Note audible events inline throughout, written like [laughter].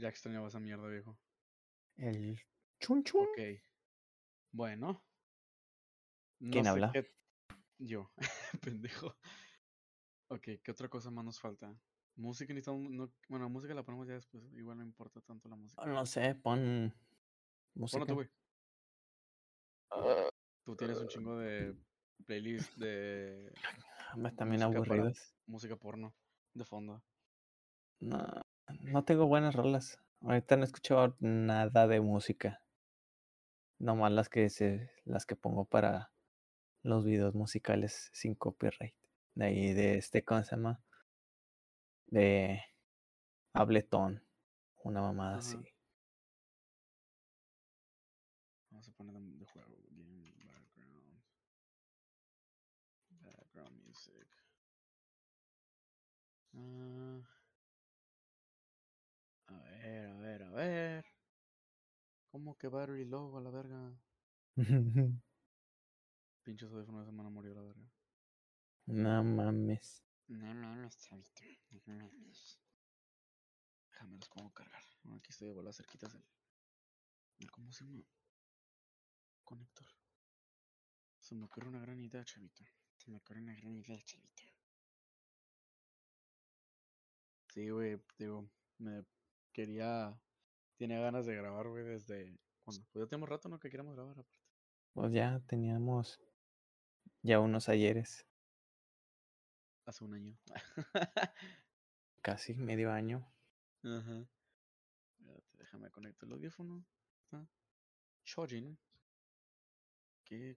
Ya extrañaba esa mierda, viejo. El chun chun. Ok. Bueno. No ¿Quién sé habla? qué- Yo, [laughs] pendejo. Ok, ¿qué otra cosa más nos falta? Música necesitamos. No... Bueno, música la ponemos ya después. Igual no importa tanto la música. No sé, pon música. Ponlo tú, güey. Ah, Tú tienes un chingo de playlist de [laughs] música para- aburridas. música porno de fondo. No, no tengo buenas rolas. Ahorita no he escuchado nada de música. Nomás las que se, las que pongo para los videos musicales sin copyright. De ahí de este, ¿cómo se llama? De Ableton. Una mamada Ajá. así. Vamos a poner de, de juego. Game background. Background music. Ah. a ver, a ver. ¿Cómo que battery low a la verga? [laughs] Pinches audífonos se me van a morir a la verga. no mames. No mames, chavito. No mames. Déjame los pongo a cargar. Bueno, aquí estoy de bolas cerquitas del, del. ¿Cómo se llama? Conector. Se me ocurre una gran idea, chavito. Se me ocurre una gran idea, chavito. Sí, güey, digo, me quería. Tiene ganas de grabar, güey, desde. cuando Pues ya tenemos rato, ¿no? Que queramos grabar, aparte. Pues ya teníamos ya unos ayeres. Hace un año. Casi medio año. [laughs] Ajá. Espérate, déjame conectar el audífono. Está charging. Que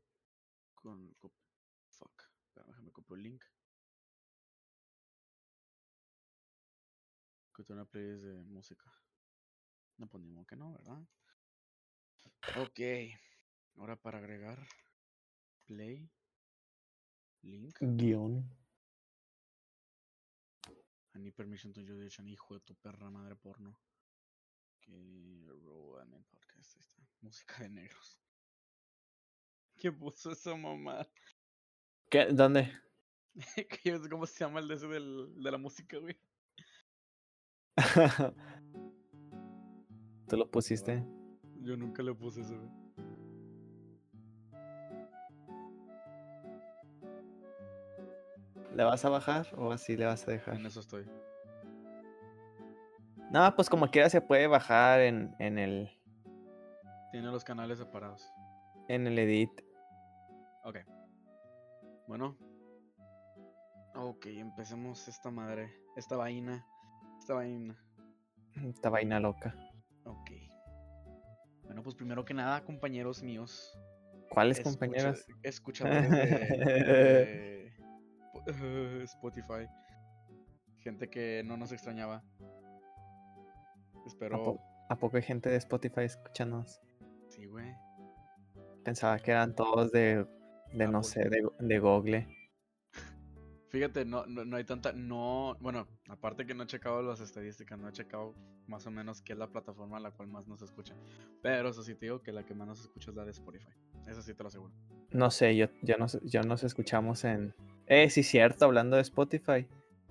con. Fuck. Déjame copiar el link. Que una playlist de música. No ponemos que no, ¿verdad? Ok. Ahora para agregar. Play. Link. Guión. I need permission to use an hijo de tu perra madre porno. Que row admin podcast. Ahí está. Música de negros. [laughs] ¿Qué puso esa mamá? ¿Qué? ¿Dónde? [laughs] que yo no sé cómo se llama el de ese del, de la música, güey. [laughs] ¿Tú lo pusiste? Yo nunca le puse eso, güey. ¿Le vas a bajar o así le vas a dejar? En eso estoy. No, pues como quiera se puede bajar en, en el Tiene los canales separados. en el edit. Ok. Bueno. Ok, empecemos esta madre. Esta vaina. Esta vaina. Esta vaina loca. Bueno, pues primero que nada, compañeros míos. ¿Cuáles escucha- compañeras? Escuchadores de, de Spo- [laughs] Spotify. Gente que no nos extrañaba. ¿A, Espero. po- a poco hay gente de Spotify escuchándonos? Sí, güey. Pensaba que eran todos de, de no Apple. sé, de, de Google. Fíjate, no, no, no hay tanta. No. Bueno, aparte que no he checado las estadísticas, no he checado más o menos qué es la plataforma a la cual más nos escucha. Pero eso sí te digo que la que más nos escucha es la de Spotify. Eso sí te lo aseguro. No sé, yo, yo, nos, yo nos escuchamos en... Eh, sí, cierto, hablando de Spotify.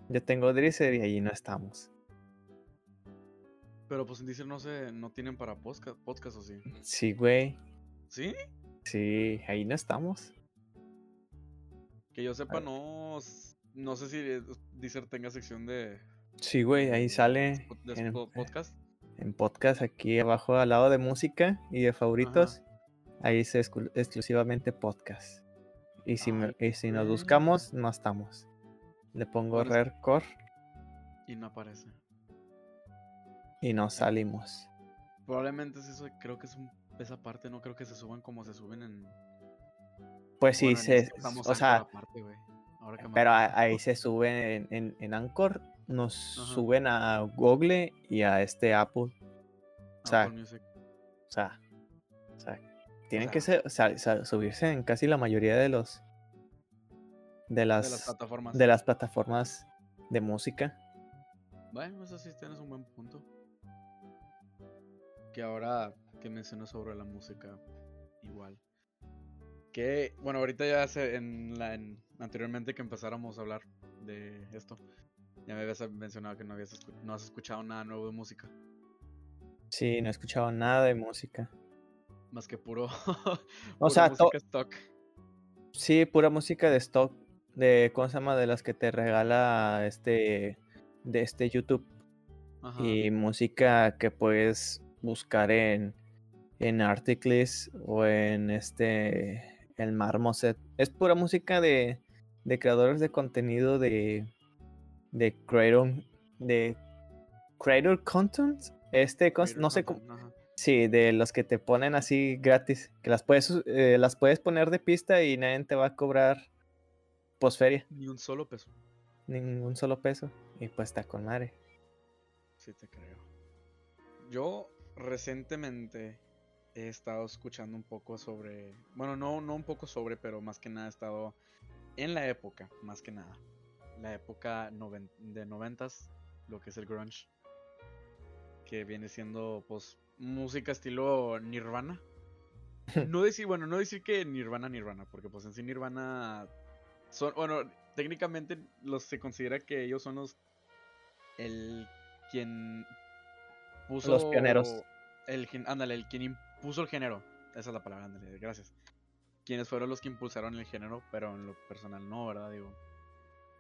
Yo tengo Drizzer y allí no estamos. Pero pues en Deezer no se, no tienen para podcast, podcast o sí. Sí, güey. ¿Sí? Sí, ahí no estamos. Que yo sepa, no. No sé si eh, Deezer tenga sección de, Sí, güey, ahí sale de en, spo- podcast. en podcast aquí abajo al lado de música y de favoritos. Ahí es exclu- exclusivamente podcast. Y si, me- y si nos buscamos, no estamos. Le pongo Rercore Y no aparece. y no salimos. Probablemente es eso, creo que es un, esa parte, no creo que se suban como se suben en. Pues sí, en se, este o sea. Ahora que pero ahí se suben en, en, en Anchor, nos Ajá. suben a Google y a este Apple. O sea, Apple Music. o sea, o sea, tienen sea- que ser- o sea, subirse en casi la mayoría de los de las de las plataformas. de las plataformas de música. Bueno, eso sí tienes un buen punto. Que ahora que menciono sobre la música, igual. Que, bueno, ahorita ya se, en la, en- anteriormente que empezáramos a hablar de esto, ya me habías mencionado que no, habías escu- no has escuchado nada nuevo de música. Sí, no he escuchado nada de música. Más que puro. [laughs] O sea, to- música stock. sí, pura música de stock, de ¿cómo se llama? De las que te regala este, de este YouTube. Ajá. Y música que puedes buscar en, en Articles o en este, el Marmoset. Es pura música de, de creadores de contenido de, de Creator, de Creator Content. Este, Creator no sé cómo. Sí, de los que te ponen así gratis, que las puedes, eh, las puedes poner de pista y nadie te va a cobrar posferia, Ni un solo peso. ningún solo peso. Y pues está con madre. Sí, te creo. Yo recientemente he estado escuchando un poco sobre. Bueno, no, no un poco sobre, pero más que nada he estado en la época, más que nada. La época noven- de noventas, lo que es el grunge. Que viene siendo, pues, música estilo Nirvana. [laughs] No decir, bueno, no decir que Nirvana, Nirvana, porque pues en sí Nirvana son, bueno, técnicamente los se considera que ellos son los el quien puso pioneros. el gen- ándale, el quien impuso el género. Esa es la palabra, ándale, gracias. Quienes fueron los que impulsaron el género, pero en lo personal no, ¿verdad? Digo,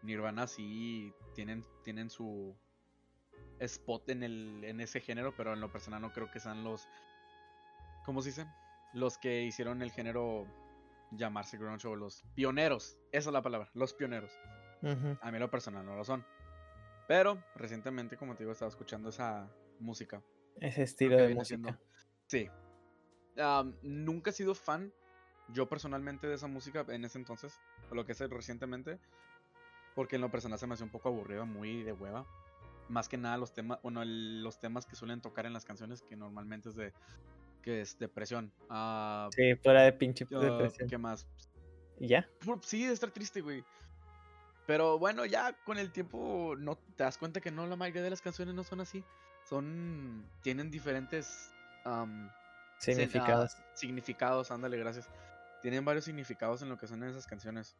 Nirvana sí tienen tienen su spot en el en ese género, pero en lo personal no creo que sean los ¿cómo se dice? Los que hicieron el género llamarse grunge o los pioneros. Esa es la palabra, los pioneros. A mí en lo personal no lo son. Pero recientemente, como te digo, estaba escuchando esa música. Ese Lo estilo de música. siendo- Sí. Nunca he sido fan, yo personalmente, de esa música en ese entonces, o lo que sé recientemente, porque en lo personal se me hace un poco aburrido, muy de hueva. Más que nada los temas, bueno, el- los temas que suelen tocar en las canciones, que normalmente es de, que es depresión. Ah, Sí, fuera de pinche depresión. ¿Qué más? Ya. Sí, de estar triste, güey. Pero bueno, ya con el tiempo no te das cuenta que no, la mayoría de las canciones no son así. Son. tienen diferentes sen- Significados. significados, ándale, gracias. Tienen varios significados en lo que son esas canciones.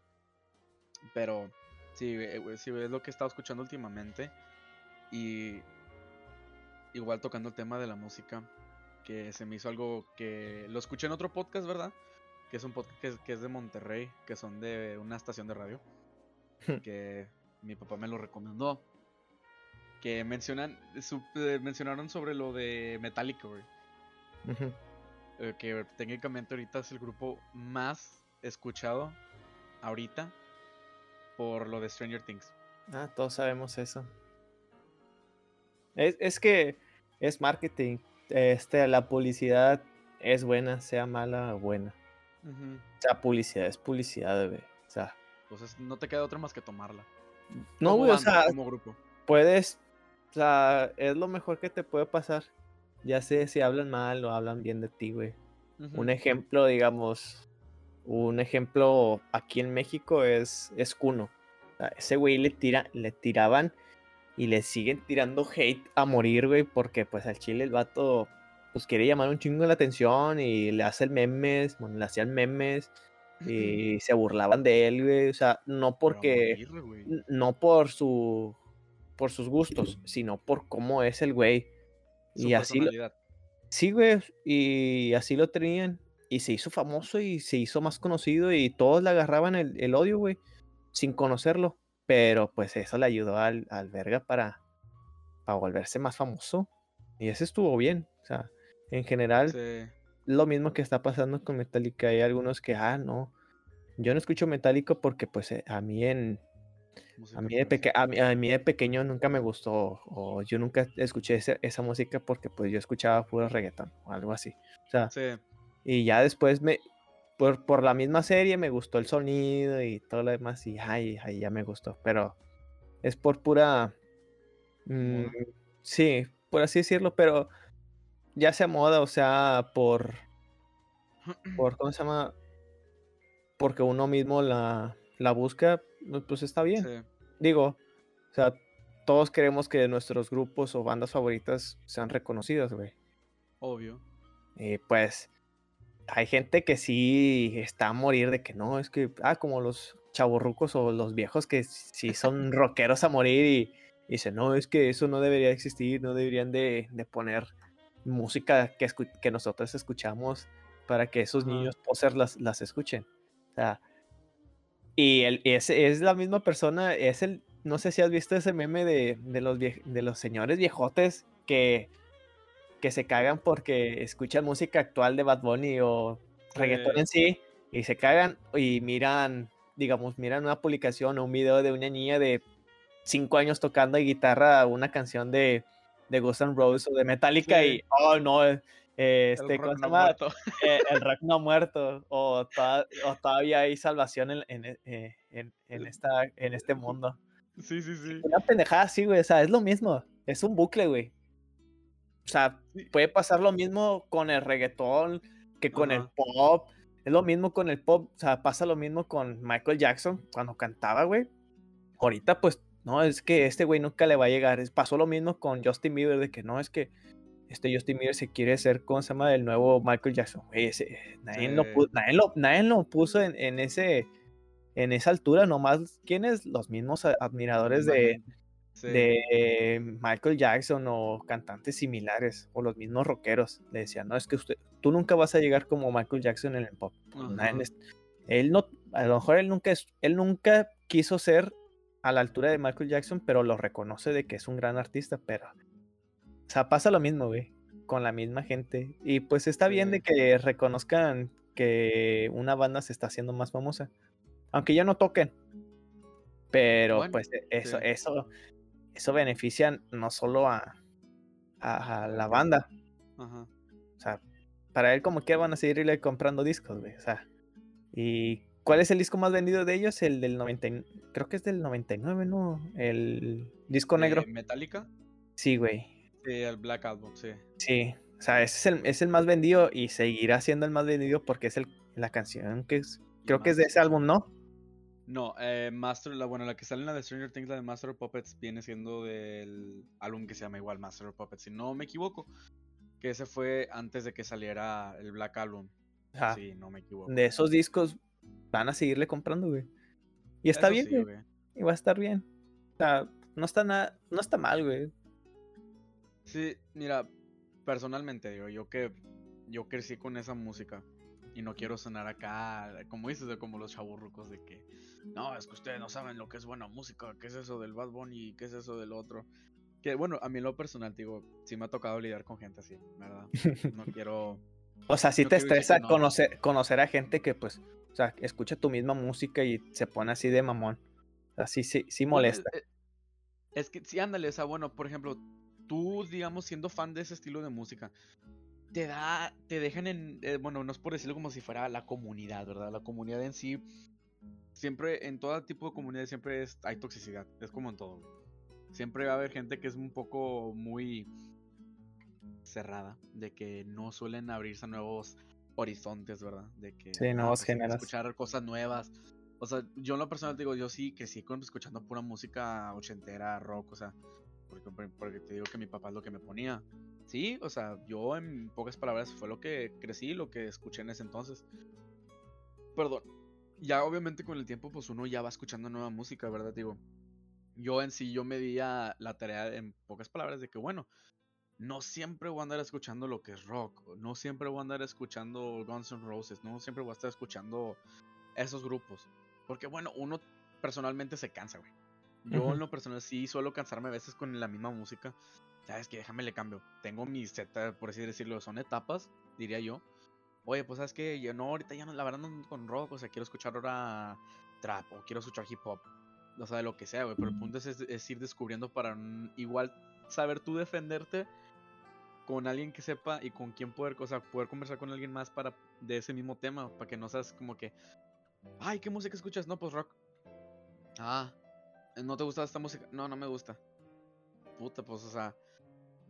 Pero sí, eh, güey, sí, es lo que he estado escuchando últimamente. Y igual tocando el tema de la música. Que se me hizo algo que lo escuché en otro podcast, ¿verdad? Que es un podcast que es, que es de Monterrey, que son de una estación de radio. [laughs] que mi papá me lo recomendó. Que mencionan, su- eh, mencionaron sobre lo de Metallica, güey. Eh, que técnicamente ahorita es el grupo más escuchado ahorita por lo de Stranger Things. Ah, todos sabemos eso. Es, es que es marketing. Este, la publicidad es buena, sea mala o buena. O sea, publicidad es publicidad, bebé. O sea, Entonces no te queda otra más que tomarla. no, güey, o sea, como grupo. puedes, o sea, es lo mejor que te puede pasar. Ya sé si hablan mal o hablan bien de ti, güey. Un ejemplo, digamos, un ejemplo aquí en México es, es Kuno. O sea, ese güey le, tira, le tiraban y le siguen tirando hate a morir, güey, porque pues al chile el vato pues quiere llamar un chingo la atención y le hacen memes, bueno, le hacían memes y se burlaban de él, güey. O sea, no porque, morir, no por su, por sus gustos, sino por cómo es el güey. Su Y así, lo- personalidad. Sí, güey, y así lo tenían. Y se hizo famoso y se hizo más conocido y todos le agarraban el, el odio, güey, sin conocerlo. Pero pues eso le ayudó al, al verga para, para volverse más famoso. Y ese estuvo bien. O sea, en general, Sí. lo mismo que está pasando con Metallica. Hay algunos que, ah, no. Yo no escucho Metallica porque pues eh, a mí en, a mí, de peque- a, mí, a mí de pequeño nunca me gustó, o yo nunca escuché ese- esa música porque pues yo escuchaba puro reggaetón o algo así. O sea, Sí. y ya después me, por, por la misma serie me gustó el sonido y todo lo demás y ay, ay, ya me gustó, pero es por pura, mm, sí, por así decirlo, pero ya sea moda, o sea, por, [clears throat] por, ¿cómo se llama? Porque uno mismo la, la busca, pues está bien Sí. digo, o sea, todos queremos que nuestros grupos o bandas favoritas sean reconocidas, güey. Obvio. Y pues hay gente que sí está a morir de que no, es que, ah, como los chavorrucos o los viejos que sí son [laughs] rockeros a morir y, y dicen, no, es que eso no debería existir, no deberían de, de poner música que, que nosotros escuchamos para que esos niños posers las, las escuchen. O sea, y el, es, es la misma persona, es el, no sé si has visto ese meme de, de los, de los señores viejotes que, que se cagan porque escuchan música actual de Bad Bunny o reggaetón en sí y se cagan y miran, digamos, miran una publicación o un video de una niña de 5 años tocando guitarra una canción de, de Guns N' Roses o de Metallica y, oh no, eh, este, el rock no muerto. Eh, el [laughs] rock no muerto o, o, todavía hay salvación en, en, eh, en, en, esta, en este mundo. Sí, sí, sí. Una pendejada sí, güey, o sea, es lo mismo, es un bucle, güey. O sea, puede pasar lo mismo con el reggaetón que con el pop. Es lo mismo con el pop, o sea, pasa lo mismo con Michael Jackson cuando cantaba, güey. Ahorita, pues, no, es que este güey nunca le va a llegar. Pasó lo mismo con Justin Bieber, de que no, es que este Justin Bieber se quiere ser, ¿cómo se llama? El nuevo Michael Jackson. ese, nadie, lo, nadie, lo, puso en, ese, en esa altura, nomás, ¿quiénes? Los mismos admiradores de, de Michael Jackson o cantantes similares o los mismos rockeros. Le decían, no, es que usted, tú nunca vas a llegar como Michael Jackson en el pop. Él no, a lo mejor él nunca, él nunca quiso ser a la altura de Michael Jackson, pero lo reconoce de que es un gran artista, pero... O sea, pasa lo mismo, güey, con la misma gente. Y pues está bien de que reconozcan que una banda se está haciendo más famosa. Aunque ya no toquen. Pero pues eso, eso, eso beneficia no solo a, a, la banda. O sea, para él como que van a seguirle comprando discos, güey. O sea, ¿y cuál es el disco más vendido de ellos? El del 90, creo que es del 99, ¿no? El disco negro. ¿Metallica? Sí, güey. Sí, el Black Album, sí. Sí, o sea, ese es el, es el más vendido y seguirá siendo el más vendido porque es el, la canción que es, creo que es de ese álbum, ¿no? No, eh, Master, la, bueno, la que sale en la de Stranger Things, la de Master of Puppets, viene siendo del álbum que se llama igual Master of Puppets, si no me equivoco. Que ese fue antes de que saliera el Black Album. Sí, no me equivoco. De esos discos van a seguirle comprando, güey. Y está bien, güey. Y va a estar bien. O sea, no está nada, no está mal, güey. Sí, mira, personalmente digo, yo que yo crecí con esa música y no quiero sonar acá, como dices, de como los chaburrucos de que, no, es que ustedes no saben lo que es buena música, qué es eso del Bad Bunny, qué es eso del otro. Que bueno, a mí en lo personal, digo, sí me ha tocado lidiar con gente así, ¿verdad? No [laughs] quiero... o sea, sí te estresa conocer, conocer a gente que pues, o sea, escucha tu misma música y se pone así de mamón. Así sí, sí molesta. Es, es que sí, ándale, o sea, bueno, por ejemplo, tú, digamos, siendo fan de ese estilo de música, te da, te dejan en, eh, bueno, no es por decirlo como si fuera la comunidad, ¿verdad? La comunidad en sí, siempre, en todo tipo de comunidades siempre es, hay toxicidad, es como en todo. Siempre va a haber gente que es un poco muy cerrada, de que no suelen abrirse a nuevos horizontes, ¿verdad? De que sí, nuevos ah, pues, escuchar cosas nuevas. O sea, yo en lo personal digo, yo sí que sí escuchando pura música ochentera, rock, o sea, porque, te digo que mi papá es lo que me ponía. Sí, o sea, yo en pocas palabras fue lo que crecí, lo que escuché en ese entonces. Perdón. Ya obviamente con el tiempo pues uno ya va escuchando nueva música, ¿verdad? Digo, yo en sí yo me di la tarea en pocas palabras de que bueno, no siempre voy a andar escuchando lo que es rock, no siempre voy a andar escuchando Guns N' Roses, no siempre voy a estar escuchando esos grupos. Porque bueno, uno personalmente se cansa, güey. Yo en lo personal sí suelo cansarme a veces con la misma música. ¿Sabes que Déjame le cambio. Tengo mis Z, por así decirlo, son etapas, diría yo. Oye, pues sabes que yo no, ahorita ya no, la verdad no con rock, o sea, quiero escuchar ahora trap o quiero escuchar hip hop. O sea, de lo que sea, güey. Pero el punto es, ir descubriendo para igual saber tú defenderte con alguien que sepa y con quien poder, o sea, poder conversar con alguien más para de ese mismo tema, para que no seas como que, ay, ¿qué música escuchas? No, pues rock. Ah, ¿no te gusta esta música? No, no me gusta. Puta, pues, o sea,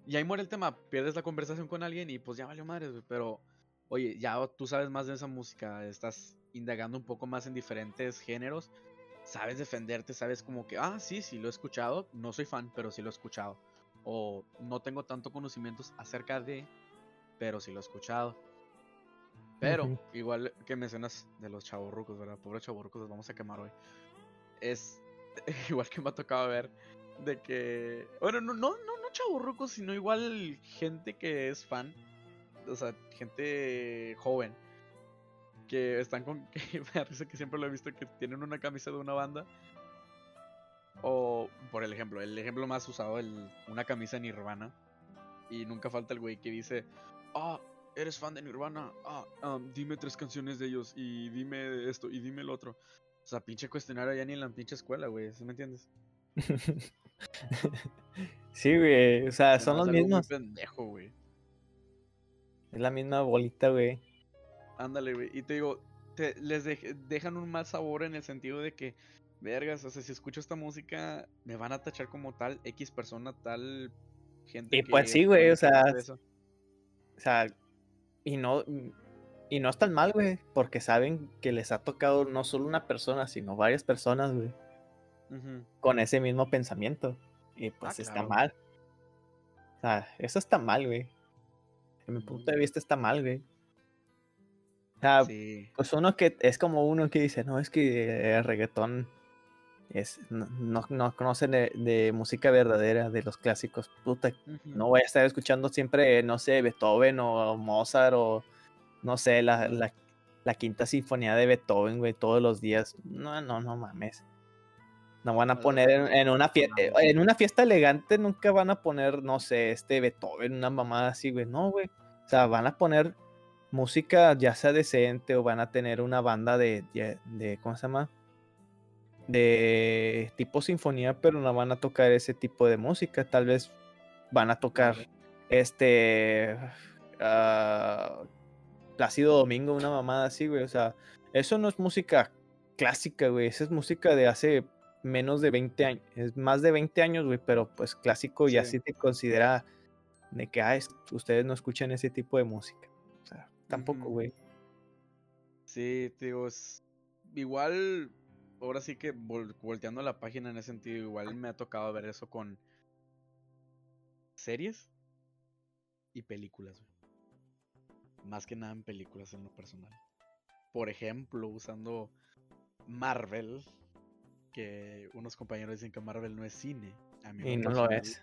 y ahí muere el tema, pierdes la conversación con alguien y pues ya valió madres, pero oye, ya tú sabes más de esa música, estás indagando un poco más en diferentes géneros, sabes defenderte, sabes como que, ah, sí, sí, lo he escuchado, no soy fan, pero sí lo he escuchado. O no tengo tanto conocimientos acerca de, pero sí lo he escuchado. Pero, igual que mencionas de los chavorrucos, ¿verdad? Pobres chavorrucos, los vamos a quemar hoy. Es [laughs] igual que me ha tocado ver de que, bueno, no, no, no, no chaburrucos, sino igual gente que es fan. O sea, gente joven. Que están con. [laughs] Que me da que siempre lo he visto que tienen una camisa de una banda. O, por el ejemplo, el ejemplo más usado, el, una camisa Nirvana. Y nunca falta el güey que dice: Ah, eres fan de Nirvana. Ah, dime tres canciones de ellos. Y dime esto. Y dime lo otro. O sea, pinche cuestionario ya ni en la pinche escuela, güey. ¿Sí me entiendes? [laughs] sí, güey. O sea, Se son los mismos. pendejo, güey. Es la misma bolita, güey. Ándale, güey. Y te digo, te, les dej- dejan un mal sabor en el sentido de que, vergas, o sea, si escucho esta música, me van a tachar como tal X persona, tal gente. Y que pues sí, güey, o sea. O sea, y no, y no están mal, güey, porque saben que les ha tocado no solo una persona, sino varias personas, güey, con ese mismo pensamiento. Y pues Ah, está claro. mal. O sea, eso está mal, güey. En mi punto de vista está mal, güey. O sea, Sí. pues uno que es como uno que dice, no, es que el reggaetón es, no, no, no conoce de, de música verdadera, de los clásicos. Puta, Ujú. no voy a estar escuchando siempre, no sé, Beethoven o Mozart o, no sé, la, la, la quinta sinfonía de Beethoven, güey, todos los días. No, no, no mames. No van a poner en, una fiesta, no. en una fiesta elegante nunca van a poner, no sé, este Beethoven, una mamada así, güey. No, güey. O sea, van a poner música ya sea decente o van a tener una banda de, de, de- ¿cómo se llama? De tipo sinfonía, pero no van a tocar ese tipo de música. Tal vez van a tocar este ah, Plácido Domingo, una mamada así, güey. O sea, eso no es música clásica, güey. Esa es música de hace menos de 20 años. Es más de 20 años, güey, pero pues clásico ya Sí. sí te considera de que ah, es- ustedes no escuchan ese tipo de música. O sea, tampoco, güey. Sí, te digo, es igual, ahora sí que vol- volteando la página en ese sentido, igual me ha tocado ver eso con series y películas, güey. Más que nada en películas en lo personal. Por ejemplo, usando Marvel, que unos compañeros dicen que Marvel no es cine. A mí en Y no lo es.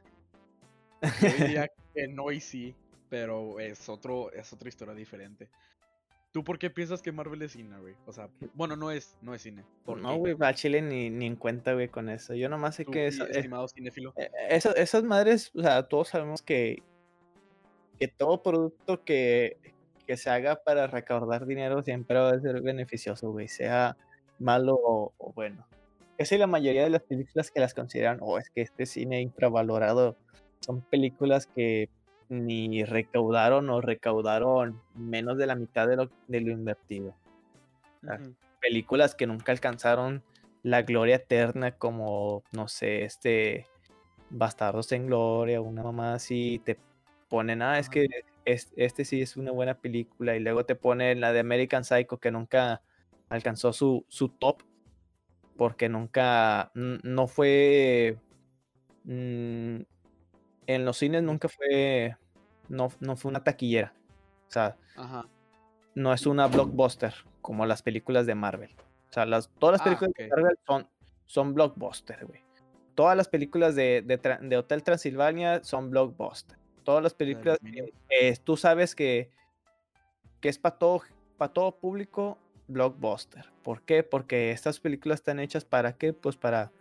Yo diría que no y sí, pero es otro, es otra historia diferente. ¿Tú por qué piensas que Marvel es cine, güey? O sea, bueno, no es, no es cine. ¿Por No, güey, a Chile ni, ni en cuenta, güey, con eso. Yo nomás sé que eso, es- estimado cinéfilo. Eh, Esas, esas madres, o sea, todos sabemos que, que todo producto que, que se haga para recaudar dinero siempre va a ser beneficioso, güey, sea malo o, o bueno. Casi la mayoría de las películas que las consideran, o es que este cine infravalorado, son películas que ni recaudaron o recaudaron menos de la mitad de lo, de lo invertido. Películas que nunca alcanzaron la gloria eterna como, no sé, este Bastardos en Gloria, una mamá así, te ponen, ah, es que es- este sí es una buena película, y luego te ponen la de American Psycho que nunca alcanzó su, su top, porque nunca, no fue, mm, en los cines nunca fue, no, no fue una taquillera, o sea, Ajá. no es una blockbuster como las películas de Marvel. O sea, las, todas las Ah, películas de. Marvel son, son blockbuster, güey. Todas las películas de, de, de Hotel Transilvania son blockbuster. Todas las películas eh, tú sabes que, que es para todo, pa' todo público, blockbuster. ¿Por qué? Porque estas películas están hechas para qué? Pues para,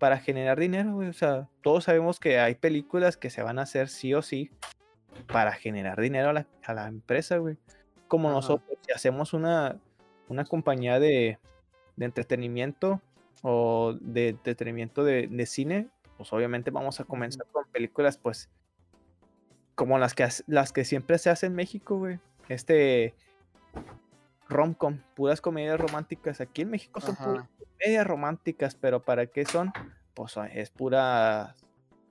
para generar dinero, güey. O sea, todos sabemos que hay películas que se van a hacer sí o sí para generar dinero a la, a la empresa, güey. Como Ajá. nosotros, si hacemos una, una compañía de, de entretenimiento o de entretenimiento de, de cine, pues obviamente vamos a comenzar con películas, pues, como las que, las que siempre se hacen en México, güey. Este romcom, puras comedias románticas. Aquí en México son puras comedias románticas, pero ¿para qué son? Pues es pura,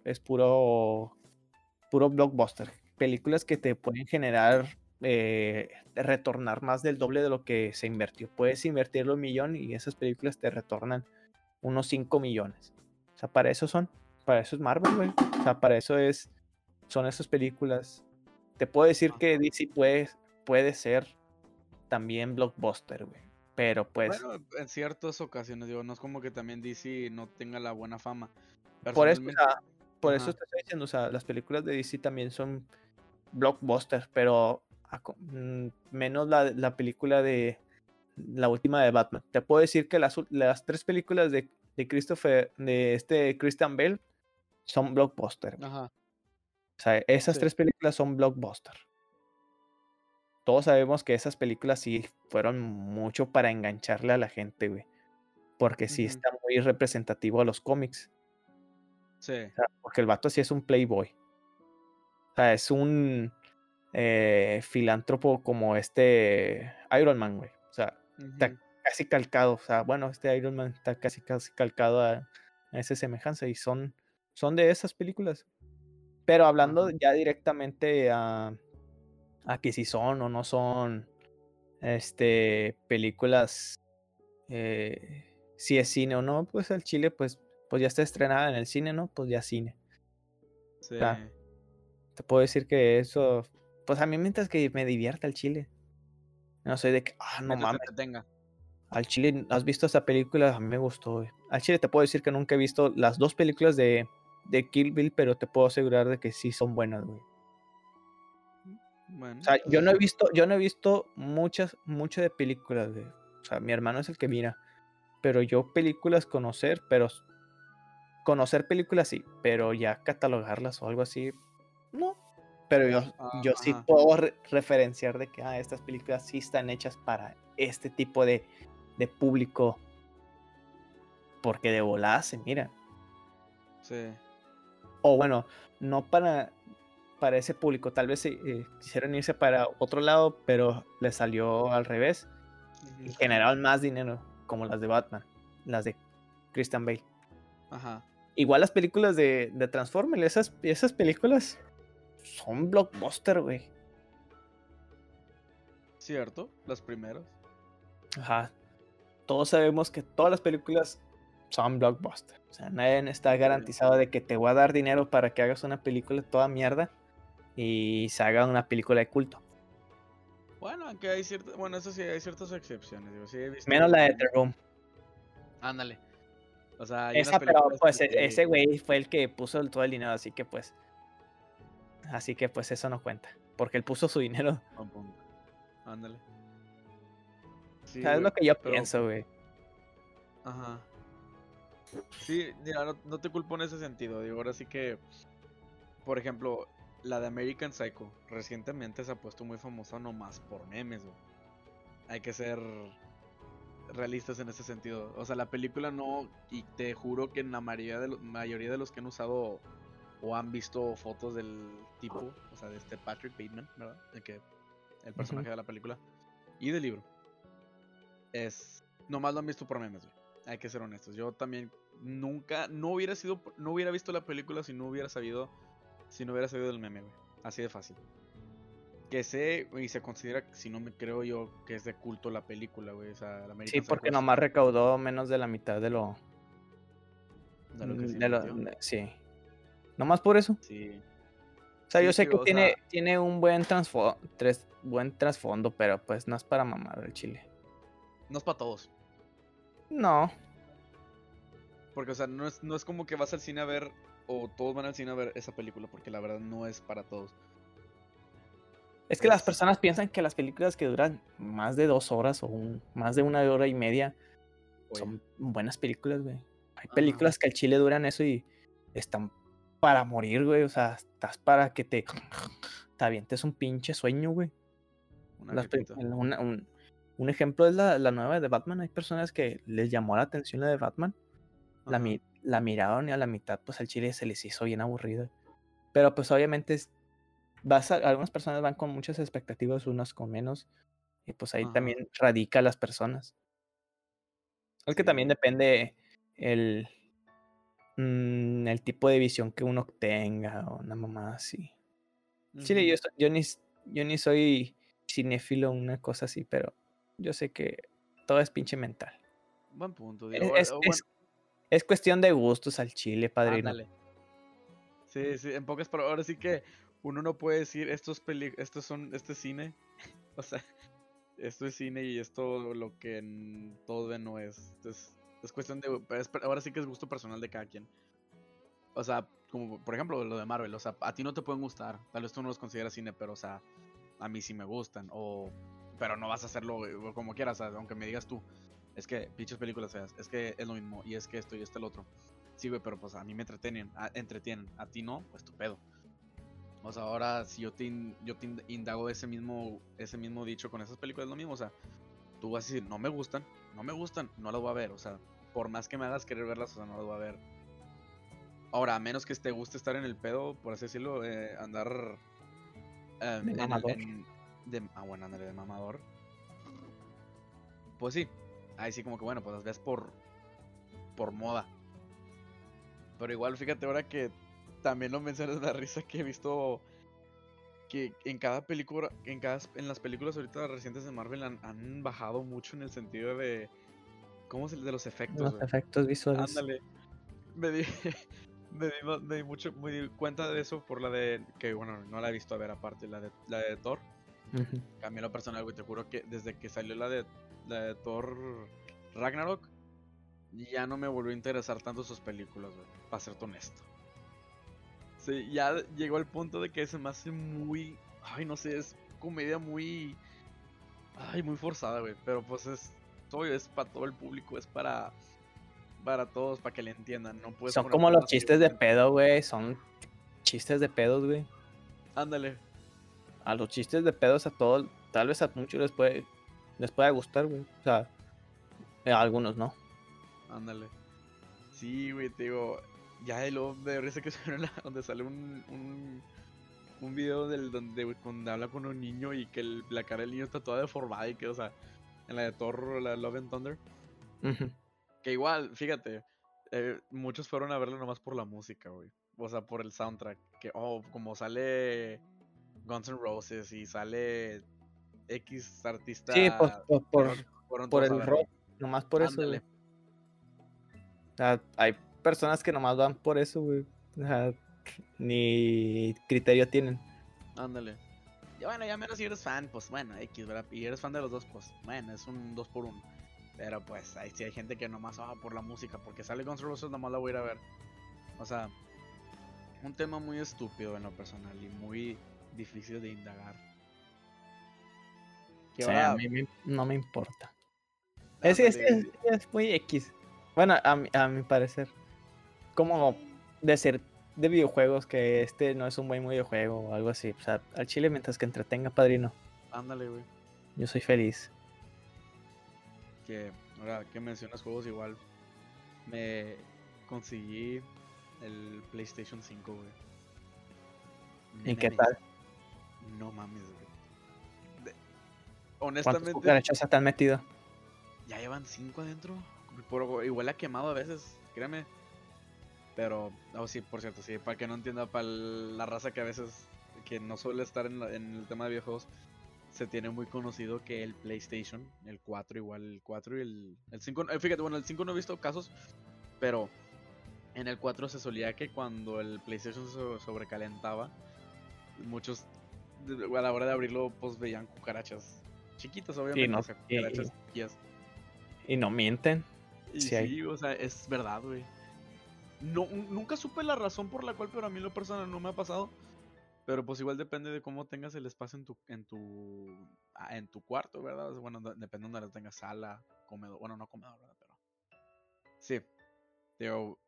es puro, puro blockbuster. Películas que te pueden generar, eh, retornar más del doble de lo que se invirtió. Puedes invertirlo un millón y esas películas te retornan unos 5 millones. O sea, para eso son, para eso es Marvel, güey. O sea, para eso es, son esas películas. Te puedo decir que DC puede, puede ser también blockbuster, güey. Pero pues, Bueno, en ciertas ocasiones, digo, no es como que también DC no tenga la buena fama. por eso, o sea, por eso te estoy diciendo, o sea, las películas de DC también son blockbusters, pero a mm, menos la, la película de la última de Batman. Te puedo decir que las, las tres películas de, de Christopher, de este Christian Bale, son blockbusters. Ajá. O sea, esas Sí. tres películas son blockbuster. Todos sabemos que esas películas sí fueron mucho para engancharle a la gente, güey. Porque sí está muy representativo a los cómics. Sí. O sea, porque el vato sí es un playboy. O sea, es un eh, filántropo como este Iron Man, güey. O sea, está casi calcado. O sea, bueno, este Iron Man está casi, casi calcado a, a esa semejanza. Y son, son de esas películas. Pero hablando ya directamente a, a que si son o no son este películas eh, si es cine o no, pues el Chile pues, pues ya está estrenada en el cine, ¿no? Pues ya cine. Sí. sea, Te puedo decir que eso, pues a mí mientras que me divierta el Chile. No soy de que, ah, no te mames, entretenga. al Chile, ¿has visto esta película? A mí me gustó. Al Chile te puedo decir que nunca he visto las dos películas de, de Kill Bill, pero te puedo asegurar de que sí son buenas, güey. Bueno. O sea, yo pues, no he visto, yo no he visto muchas, mucho de películas, güey. O sea, mi hermano es el que mira. Pero yo películas conocer, pero conocer películas sí, pero ya catalogarlas o algo así, no. Pero yo, Ah, yo sí puedo re- referenciar de que ah, estas películas sí están hechas para este tipo de, de público. Porque de volada se mira. Sí. O bueno, no para, para ese público. Tal vez eh, quisieron irse para otro lado, pero les salió al revés. y generaron más dinero, como las de Batman, las de Christian Bale. Ajá. Igual las películas de, de Transformers, esas, esas películas son blockbuster, güey. Cierto. Las primeras. Ajá. Todos sabemos que todas las películas son blockbuster. O sea, nadie está garantizado de que te voy a dar dinero para que hagas una película toda mierda y se haga una película de culto. Bueno, aunque hay ciertas. Bueno, eso sí, hay ciertas excepciones. Digo, sí he visto. Menos la de The Room. Ándale. O sea, Esa, pero pues que- e- ese güey fue el que puso todo el dinero, así que pues. Así que pues eso no cuenta. Porque él puso su dinero. Ándale. Sí, ¿Sabes lo que yo pero- pienso, güey? Ajá. Sí, mira, no, no te culpo en ese sentido. Digo, ahora sí que. Por ejemplo, la de American Psycho. Recientemente se ha puesto muy famosa nomás por memes, güey. Hay que ser realistas en ese sentido. O sea, la película no. Y te juro que en la mayoría de, lo- mayoría de los que han usado o han visto fotos del tipo, o sea, de este Patrick Bateman, ¿verdad? De que el personaje de la película y del libro. Es. Nomás lo han visto por memes, güey. Hay que ser honestos. Yo también nunca. No hubiera sido. No hubiera visto la película si no hubiera sabido. Si no hubiera sabido del meme, güey. Así de fácil. Que sé y se considera, si no me creo yo, que es de culto la película, güey. O sea, la Sí, porque Psycho nomás recaudó menos de la mitad de lo. de lo que se de lo- de- sí. Nomás por eso. Sí. O sea, Sí, yo sé que o tiene, sea- tiene un buen, tres- buen trasfondo, pero pues no es para mamar el chile. No es para todos. No. Porque, o sea, no es, no es como que vas al cine a ver. O todos van al cine a ver esa película. Porque la verdad no es para todos. Es que las personas piensan que las películas que duran más de dos horas o un- más de una hora y media Oye, son buenas películas, güey. Hay Ajá. películas que al chile duran eso y están para morir, güey. O sea, estás para que te, [laughs] te avientes un pinche sueño, güey. una una- un, un ejemplo es la, la nueva de Batman. Hay personas que les llamó la atención la de Batman. La, Ajá. mi- la miraron y a la mitad, pues al chile se les hizo bien aburrido. Pero pues obviamente es- vas a- algunas personas van con muchas expectativas, unas con menos. Y pues ahí Ajá. también radica las personas. Es que también depende el, mm, el tipo de visión que uno tenga o una mamá así. Chile, yo, yo, ni, yo ni soy cinéfilo, una cosa así, pero yo sé que todo es pinche mental. Buen punto. Digo, es- es- es cuestión de gustos al chile, padrino. Ándale. Sí, sí, en pocas palabras, ahora sí que uno no puede decir estos peli estos son, este es cine. [laughs] O sea, esto es cine y esto lo que en todos ven no es. Es, es cuestión de. ahora sí que es gusto personal de cada quien. O sea, como por ejemplo lo de Marvel, o sea, a ti no te pueden gustar, tal vez tú no los consideras cine, pero o sea, a mí sí me gustan, o pero no vas a hacerlo eh, como quieras, aunque me digas tú, es que pinches películas feas, es que es lo mismo, y es que esto y este el otro. Sí, güey, pero pues a mí me entretienen, a, entretienen, a ti no, pues tu pedo. O sea, ahora si yo te, in- yo te in- indago ese mismo, ese mismo dicho con esas películas, es lo mismo, o sea, tú vas a decir, no me gustan, no me gustan, no las voy a ver, o sea, por más que me hagas querer verlas, o sea, no las voy a ver. Ahora, a menos que te guste estar en el pedo, por así decirlo, eh, andar... eh, De en mamador. en- de- ah, bueno, ándale, de mamador. Pues sí, ahí sí como que bueno, pues las ves por, por moda. Pero igual, fíjate ahora que también lo mencionas [laughs] la risa que he visto que en cada película, en cada, en las películas ahorita recientes de Marvel han, han bajado mucho en el sentido de, ¿cómo se de los efectos? Los efectos visuales. Ándale. Me di, [laughs] me di, me di mucho, me di cuenta de eso por la de, que bueno, no la he visto a ver aparte, la de, la de Thor. A mí en lo personal, güey, te juro que desde que salió la de, la de Thor Ragnarok, ya no me volvió a interesar tanto sus películas, güey, para serte honesto. Sí, ya llegó al punto de que se me hace muy, ay, no sé, es comedia muy, ay, muy forzada, güey, pero pues es, todo es para todo el público, es para, para todos, para que le entiendan, no puedes Son como los chistes de pedo, güey. Son chistes de pedos, güey. Ándale, A los chistes de pedos a todos, tal vez a muchos les puede, les pueda gustar, güey. O sea, a algunos no. Ándale. Sí, güey, te digo. Ya luego me dio risa que [laughs] salió donde sale un, un, un video del donde, güey, cuando habla con un niño y que el- la cara del niño está toda deformada y que, o sea, en la de Thor, la de Love and Thunder. Que igual, fíjate, eh, muchos fueron a verlo nomás por la música, güey. O sea, por el soundtrack. Que, oh, como sale Guns N' Roses y sale X artista. Sí, pues, por, por, el rock. Nomás por eso, Ándale. güey. O sea, hay personas que nomás van por eso, güey. O sea, ni criterio tienen. Ándale. Ya bueno, ya menos si eres fan, pues bueno, X, ¿verdad? Y eres fan de los dos, pues bueno, es un 2 por 1 Pero pues ahí sí hay gente que nomás va por la música, porque sale Guns N' Roses, nomás la voy a ir a ver. O sea, un tema muy estúpido en lo personal y muy difícil de indagar. Que O sea, ahora- a mí me- no me importa. Es, es, es, es muy X. Bueno, a mi, a mi parecer. Como de ser de videojuegos, que este no es un buen videojuego o algo así. O sea, al chile mientras que entretenga, padrino. Ándale, güey. Yo soy feliz. Que ahora que mencionas juegos igual, me conseguí el PlayStation 5, güey. ¿Y qué tal? No mames, güey. De- ¿Cuántas Honestamente, cucarachas te han metido? ya llevan 5 adentro. Por, igual ha quemado a veces, créeme. Pero, oh, sí, por cierto, sí, para que no entienda, para la raza que a veces que no suele estar en, la- en el tema de videojuegos, se tiene muy conocido que el PlayStation, el 4 igual, el 4 y el, el 5, eh, fíjate, bueno, el 5 no he visto casos, pero en el 4 se solía que cuando el PlayStation se so- sobrecalentaba, muchos a la hora de abrirlo, pues veían cucarachas chiquitas, obviamente, no, y- chiquillas. Y no mienten. Y Sí sí, hay. o sea, es verdad, güey. No, nunca supe la razón por la cual, pero a mí lo personal no me ha pasado. Pero pues igual depende de cómo tengas el espacio en tu, en tu, ah, en tu cuarto, ¿verdad? Bueno, de- depende de donde tengas sala, comedor, bueno, no comedor, ¿verdad? Pero sí, digo,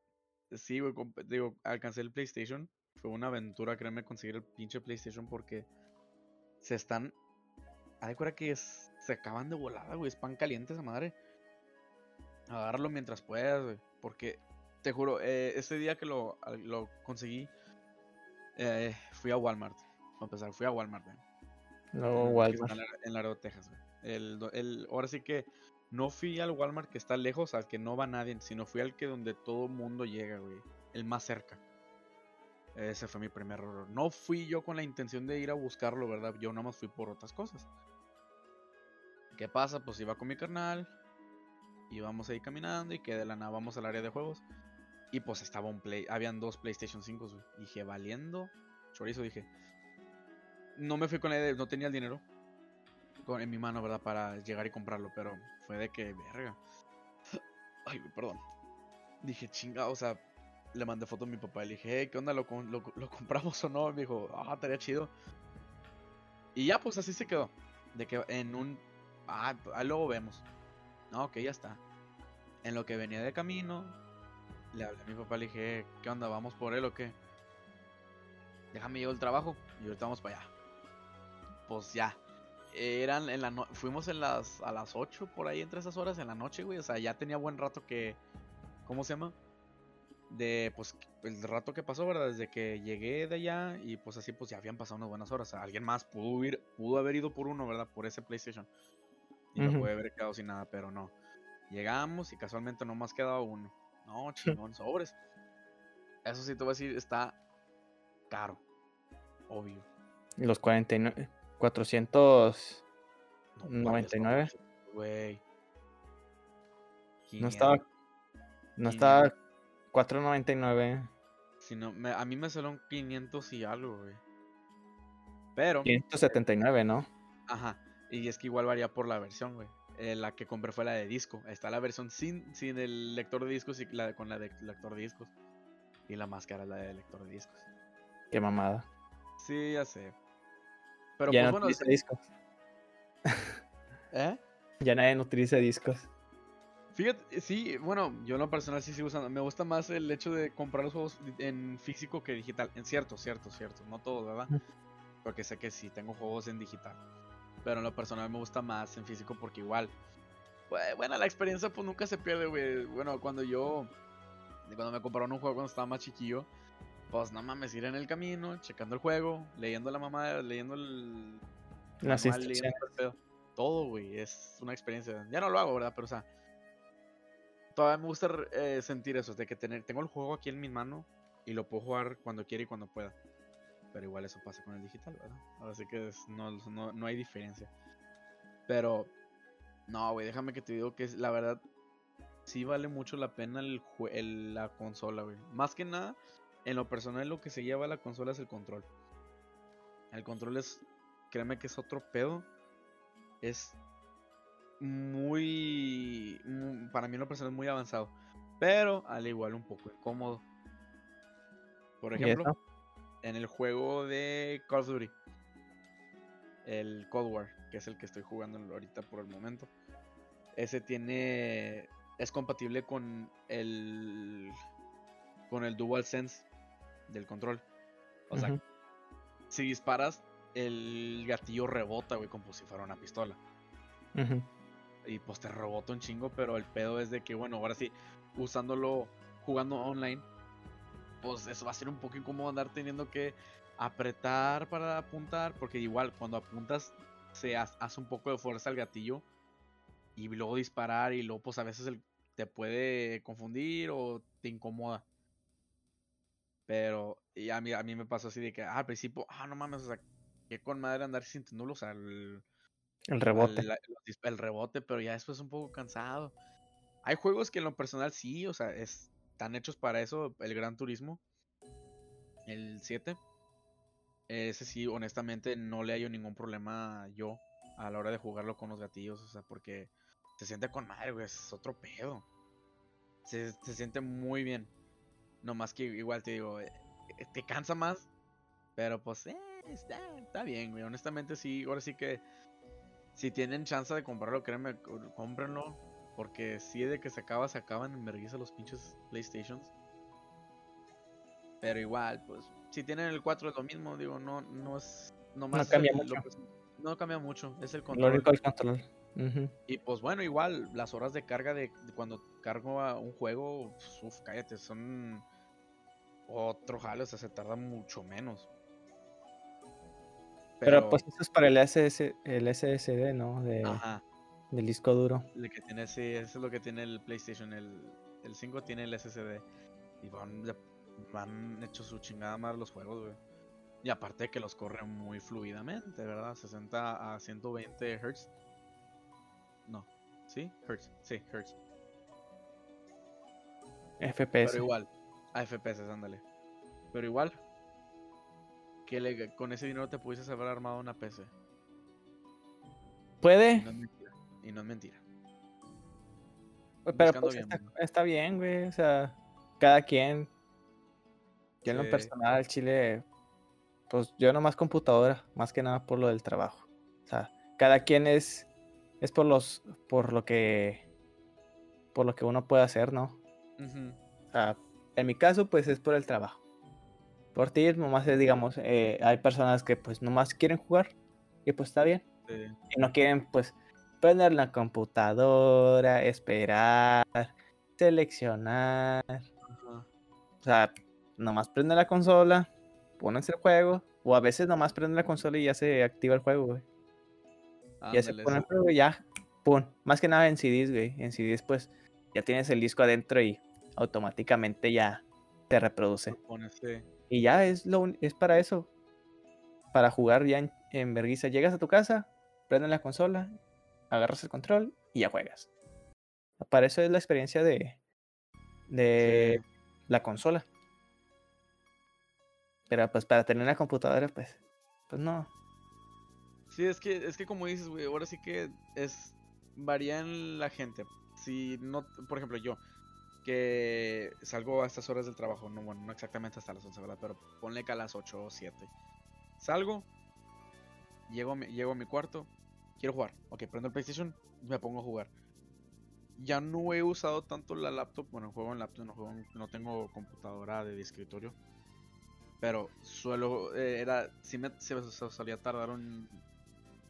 sí, güey, digo, alcancé el PlayStation. Fue una aventura, créeme, conseguir el pinche PlayStation porque se están, haz de que es- se acaban de volada, güey, es pan caliente esa madre. Agárralo mientras puedas, güey. Porque, te juro, eh, ese día que lo, lo conseguí, eh, fui a Walmart. Para empezar, fui a Walmart, güey. No, Walmart. En Lar- en Laredo, Texas, güey. El, el- ahora sí que no fui al Walmart que está lejos, al que no va nadie, sino fui al que donde todo mundo llega, güey. El más cerca. Ese fue mi primer error. No fui yo con la intención de ir a buscarlo, ¿verdad? Yo nada más fui por otras cosas. ¿Qué pasa? Pues iba con mi carnal. Íbamos ahí caminando y que de la nada vamos al área de juegos. Y pues estaba un play. Habían dos PlayStation 5, güey. Dije, valiendo. Chorizo, dije. No me fui con la idea, no tenía el dinero con, en mi mano, ¿verdad? Para llegar y comprarlo, pero fue de que, verga. [laughs] Ay, perdón. Dije, chinga, o sea, le mandé foto a mi papá y le dije, hey, ¿qué onda? ¿Lo, lo, lo compramos o no? Me dijo, ah, estaría chido. Y ya, pues así se quedó. De que en un. Ah, ahí luego vemos. No, ok, ya está. En lo que venía de camino, le hablé a mi papá, le dije, ¿qué onda? ¿Vamos por él o qué? Déjame llevo el trabajo y ahorita vamos para allá. Pues ya. Eran en la no- fuimos en las a las 8 por ahí entre esas horas en la noche, güey. O sea, ya tenía buen rato que. ¿Cómo se llama? De pues el rato que pasó, ¿verdad? Desde que llegué de allá y pues así pues ya habían pasado unas buenas horas. O sea, alguien más pudo ir, pudo haber ido por uno, ¿verdad? Por ese PlayStation. Y me Ujú. puede haber quedado sin nada, pero no. Llegamos y casualmente nomás quedaba uno. No, [laughs] chingón, sobres. Eso sí te voy a decir, está caro. Obvio. Los 49. 400. No, 99. Güey. No estaba. 500. No 500. estaba 4.99. Si no, me- a mí me salieron 500 y algo, güey. Pero, 579, ¿no? ajá. Y es que igual varía por la versión, güey. Eh, la que compré fue la de disco. Está la versión sin, sin el lector de discos y la con la de lector de discos. Y la más cara es la de lector de discos. Qué mamada. Sí, ya sé. Pero ya pues no bueno, utiliza discos. ¿eh? Ya nadie no utiliza discos. Fíjate, sí, bueno, yo en lo personal sí sigo usando. Me gusta más el hecho de comprar los juegos en físico que digital. En cierto, cierto, cierto. No todos, ¿verdad? Porque sé que sí, tengo juegos en digital. Pero en lo personal me gusta más en físico porque igual. Bueno, la experiencia pues nunca se pierde, güey. Bueno, cuando yo. Cuando me compraron un juego cuando estaba más chiquillo. Pues no mames, ir en el camino, checando el juego, leyendo la mamá, leyendo el. Las manual, leyendo instrucciones. el pedo. Todo, güey, es una experiencia. Ya no lo hago, ¿verdad? Pero, o sea, todavía me gusta eh, sentir eso, de que tener, tengo el juego aquí en mi mano y lo puedo jugar cuando quiera y cuando pueda. Pero igual eso pasa con el digital, ¿verdad? Ahora sí que es- no, no, no hay diferencia. Pero, no, güey, déjame que te digo que la verdad, sí vale mucho la pena el, la consola, güey. Más que nada, en lo personal, lo que se lleva a la consola es el control. El control es, créeme que es otro pedo. Es muy, mu- para mí en lo personal es muy avanzado. Pero al igual un poco incómodo. Por ¿Y ejemplo? En el juego de Call of Duty. El Cold War, que es el que estoy jugando ahorita por el momento. Ese tiene. Es compatible con el. Con el DualSense del control. O sea, si disparas, el gatillo rebota, güey, como si fuera una pistola. Y pues te rebota un chingo, pero el pedo es de que, bueno, ahora sí, usándolo, jugando online, pues eso va a ser un poco incómodo andar teniendo que apretar para apuntar, porque igual cuando apuntas se ha- hace un poco de fuerza al gatillo y luego disparar y luego pues a veces el- te puede confundir o te incomoda. Pero y a mí, a mí me pasó así de que ah, al principio, ah, no mames, o sea, que con madre andar sintiéndolo, o sea, el, El rebote. al- la- el rebote, pero ya después un poco cansado. Hay juegos que en lo personal sí, o sea, es- están hechos para eso. El Gran Turismo, el 7. Ese sí, honestamente, no le hallo ningún problema yo a la hora de jugarlo con los gatillos, o sea, porque se siente con madre, güey, es otro pedo. Se, se siente muy bien. No más que igual te digo, eh, eh, te cansa más, pero pues, eh, está, está bien, güey. Honestamente, sí, ahora sí que si tienen chance de comprarlo, créanme, cómprenlo. Porque si de que se acaba, se acaban en vergüenza los pinches PlayStations. Pero igual, pues, si tienen el 4 es lo mismo, digo, no, no es. No, cambia el- mucho. lo no cambia mucho, es el Lo control. único el control. Y pues bueno, igual, las horas de carga de, de cuando cargo a un juego, pues, uf, cállate, son otro jale, o sea, se tarda mucho menos. Pero, pues eso es para el, SS, el SSD, ¿no? De, Ajá, Del disco duro. el que tiene, sí, eso es lo que tiene el PlayStation, el, el 5 tiene el SSD. Y van, ya- van hecho su chingada madre los juegos, güey. Y aparte que los corre muy fluidamente, ¿verdad? 60 a 120 Hz. No, ¿sí? Hz, sí, Hz. FPS. Pero igual, a FPS, ándale. Pero igual, que le- con ese dinero te pudieses haber armado una PC. Puede. Y no es mentira. pero pues bien, está, bien, güey. O sea, cada quien Yo en lo personal al chile, pues yo nomás computadora, más que nada por lo del trabajo. O sea, cada quien es, es por los, por lo que, por lo que uno puede hacer, ¿no? O sea, en mi caso, pues es por el trabajo. Por ti, nomás es, digamos, eh, hay personas que pues nomás quieren jugar y pues está bien. Sí. Y no quieren pues prender la computadora, esperar, seleccionar. Ajá. O sea, nomás prende la consola, pones el juego, o a veces nomás prende la consola y ya se activa el juego, güey. Ya se pone el juego y ya, pum. Más que nada en CDs, güey. En CDs pues ya tienes el disco adentro y automáticamente ya te reproduce. Pone, sí. Y ya es lo es para eso. Para jugar ya en, en. Llegas a tu casa, prendes la consola, agarras el control y ya juegas. Para eso es la experiencia de, de Sí. la consola. Pero pues para tener una computadora, pues, pues no. Sí, es que, es que como dices, güey, ahora sí que es. Varía en la gente. Si no, por ejemplo, yo, que salgo a estas horas del trabajo, no, bueno, no exactamente hasta las 11, ¿verdad? Pero ponle que a las 8 o 7. Salgo, llego llego a mi cuarto, quiero jugar. Ok, prendo el PlayStation, me pongo a jugar. Ya no he usado tanto la laptop, bueno, juego en laptop, no, juego en- no tengo computadora de escritorio. Pero suelo, eh, era, sí me se, se tardar un,